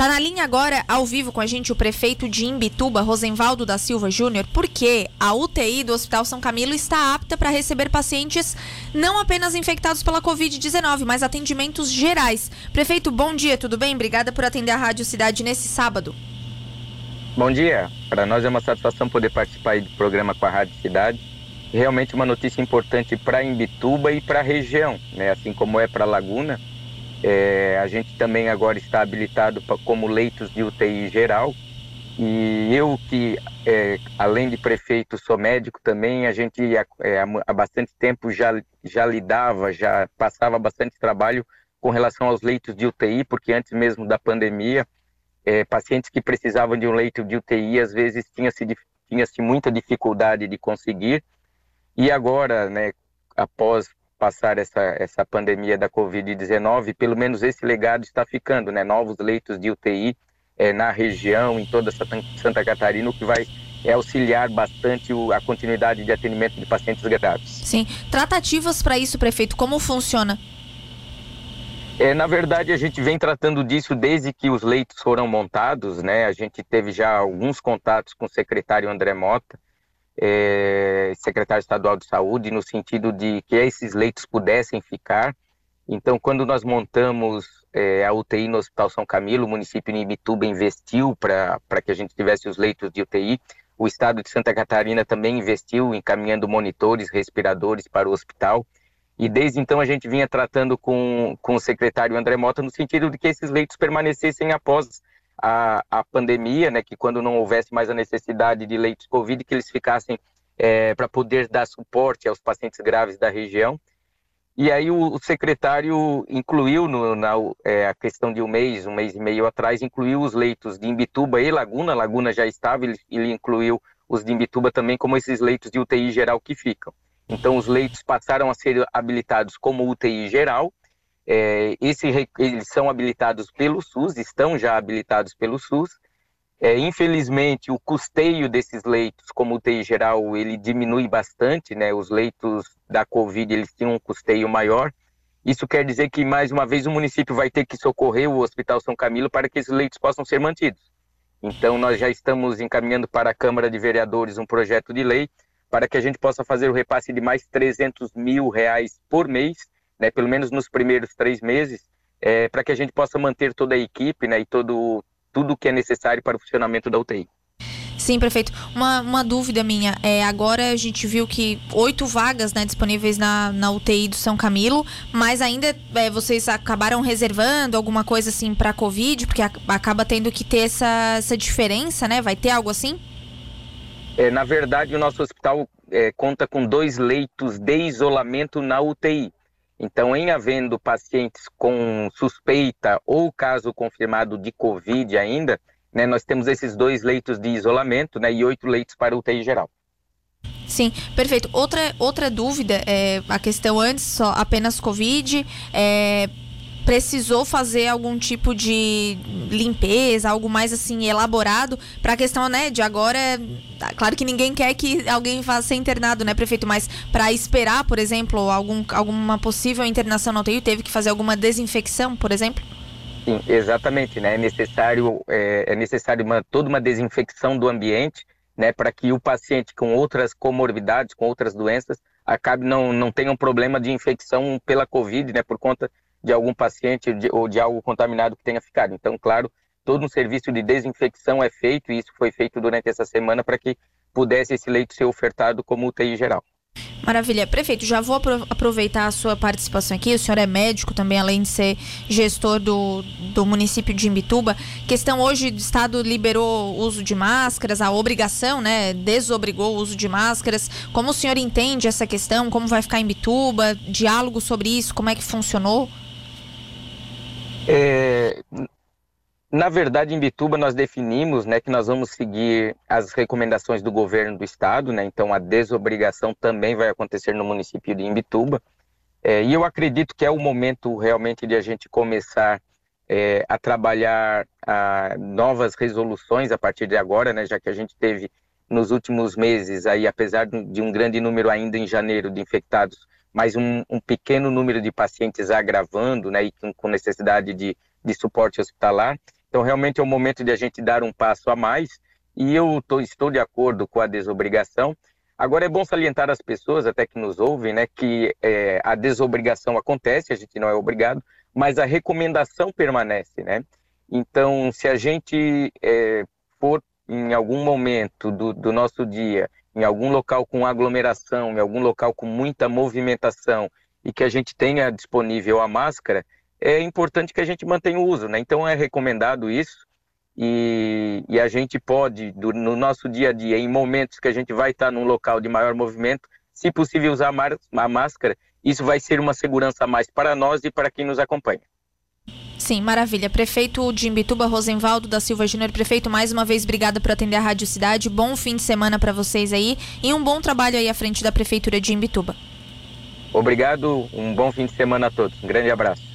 Tá na linha agora, ao vivo com a gente, o prefeito de Imbituba, Rosenvaldo da Silva Júnior, porque a UTI do Hospital São Camilo está apta para receber pacientes não apenas infectados pela Covid-19, mas atendimentos gerais. Prefeito, bom dia, tudo bem? Obrigada por atender a Rádio Cidade nesse sábado. Bom dia, para nós é uma satisfação poder participar do programa com a Rádio Cidade. Realmente uma notícia importante para Imbituba e para a região, né? assim como é para Laguna é, a gente também agora está habilitado pra, como leitos de UTI geral. E eu que, é, além de prefeito, sou médico também, a gente é, há bastante tempo já, já lidava, já passava bastante trabalho com relação aos leitos de UTI, porque antes mesmo da pandemia, é, pacientes que precisavam de um leito de UTI, às vezes tinha-se tinha -se muita dificuldade de conseguir. E agora, né, após passar essa, essa pandemia da Covid-19, pelo menos esse legado está ficando, né? Novos leitos de UTI é, na região, em toda Santa Catarina, o que vai é auxiliar bastante a continuidade de atendimento de pacientes graves. Sim. Tratativas para isso, prefeito, como funciona? É, na verdade, a gente vem tratando disso desde que os leitos foram montados, né? A gente teve já alguns contatos com o secretário André Mota, é, secretário estadual de saúde, no sentido de que esses leitos pudessem ficar. Então, quando nós montamos é, a UTI no Hospital São Camilo, o município de Imituba investiu para que a gente tivesse os leitos de UTI. O estado de Santa Catarina também investiu encaminhando monitores, respiradores para o hospital. E desde então a gente vinha tratando com, com o secretário André Mota no sentido de que esses leitos permanecessem após a, a pandemia, né, que quando não houvesse mais a necessidade de leitos Covid, que eles ficassem é, para poder dar suporte aos pacientes graves da região. E aí o, o secretário incluiu no, na é, a questão de um mês, um mês e meio atrás, incluiu os leitos de Imbituba e Laguna. Laguna já estava, ele, ele incluiu os de Imbituba também como esses leitos de UTI geral que ficam. Então os leitos passaram a ser habilitados como UTI geral é, esse, eles são habilitados pelo SUS, estão já habilitados pelo SUS. É, infelizmente, o custeio desses leitos, como UTI geral, ele diminui bastante, né? Os leitos da Covid, eles tinham um custeio maior. Isso quer dizer que, mais uma vez, o município vai ter que socorrer o Hospital São Camilo para que esses leitos possam ser mantidos. Então, nós já estamos encaminhando para a Câmara de Vereadores um projeto de lei para que a gente possa fazer o repasse de mais 300 mil reais por mês né, pelo menos nos primeiros três meses, é, para que a gente possa manter toda a equipe né, e todo, tudo o que é necessário para o funcionamento da UTI. Sim, prefeito. Uma, uma dúvida minha. É, agora a gente viu que oito vagas né, disponíveis na, na UTI do São Camilo, mas ainda é, vocês acabaram reservando alguma coisa assim para a Covid, porque a, acaba tendo que ter essa, essa diferença, né? Vai ter algo assim? É, na verdade, o nosso hospital é, conta com dois leitos de isolamento na UTI. Então, em havendo pacientes com suspeita ou caso confirmado de Covid ainda, né, nós temos esses dois leitos de isolamento né, e oito leitos para UTI geral. Sim, perfeito. Outra, outra dúvida, é, a questão antes, só apenas Covid, é, precisou fazer algum tipo de limpeza, algo mais assim elaborado para a questão, né, de agora, tá, claro que ninguém quer que alguém vá ser internado, né, prefeito, mas para esperar, por exemplo, algum, alguma possível internação na UTI, teve que fazer alguma desinfecção, por exemplo? Sim, exatamente, né? É necessário é, é necessário uma, toda uma desinfecção do ambiente, né, para que o paciente com outras comorbidades, com outras doenças, acabe não não tenha um problema de infecção pela COVID, né, por conta de algum paciente de, ou de algo contaminado que tenha ficado. Então, claro, todo um serviço de desinfecção é feito e isso foi feito durante essa semana para que pudesse esse leito ser ofertado como UTI geral. Maravilha. Prefeito, já vou aproveitar a sua participação aqui. O senhor é médico também, além de ser gestor do, do município de Imbituba. Questão hoje, o Estado liberou o uso de máscaras, a obrigação, né? Desobrigou o uso de máscaras. Como o senhor entende essa questão? Como vai ficar em Imbituba? Diálogo sobre isso? Como é que funcionou? É, na verdade, em Bituba nós definimos né, que nós vamos seguir as recomendações do governo do estado, né, então a desobrigação também vai acontecer no município de Imbituba. É, e eu acredito que é o momento realmente de a gente começar é, a trabalhar a novas resoluções a partir de agora, né, já que a gente teve nos últimos meses, aí, apesar de um grande número ainda em janeiro de infectados, mas um, um pequeno número de pacientes agravando, né, e com, necessidade de, de suporte hospitalar. Então, realmente é o momento de a gente dar um passo a mais e eu tô, estou de acordo com a desobrigação. Agora, é bom salientar as pessoas, até que nos ouvem, né, que é, a desobrigação acontece, a gente não é obrigado, mas a recomendação permanece, né? Então, se a gente é, for em algum momento do, do nosso dia, em algum local com aglomeração, em algum local com muita movimentação e que a gente tenha disponível a máscara, é importante que a gente mantenha o uso, né? Então é recomendado isso e, e a gente pode, do, no nosso dia a dia, em momentos que a gente vai estar num local de maior movimento, se possível usar a máscara, isso vai ser uma segurança a mais para nós e para quem nos acompanha. Sim, maravilha. Prefeito de Imbituba, Rosenvaldo da Silva Júnior. Prefeito, mais uma vez, obrigada por atender a Rádio Cidade. Bom fim de semana para vocês aí e um bom trabalho aí à frente da Prefeitura de Imbituba. Obrigado, um bom fim de semana a todos. Um grande abraço.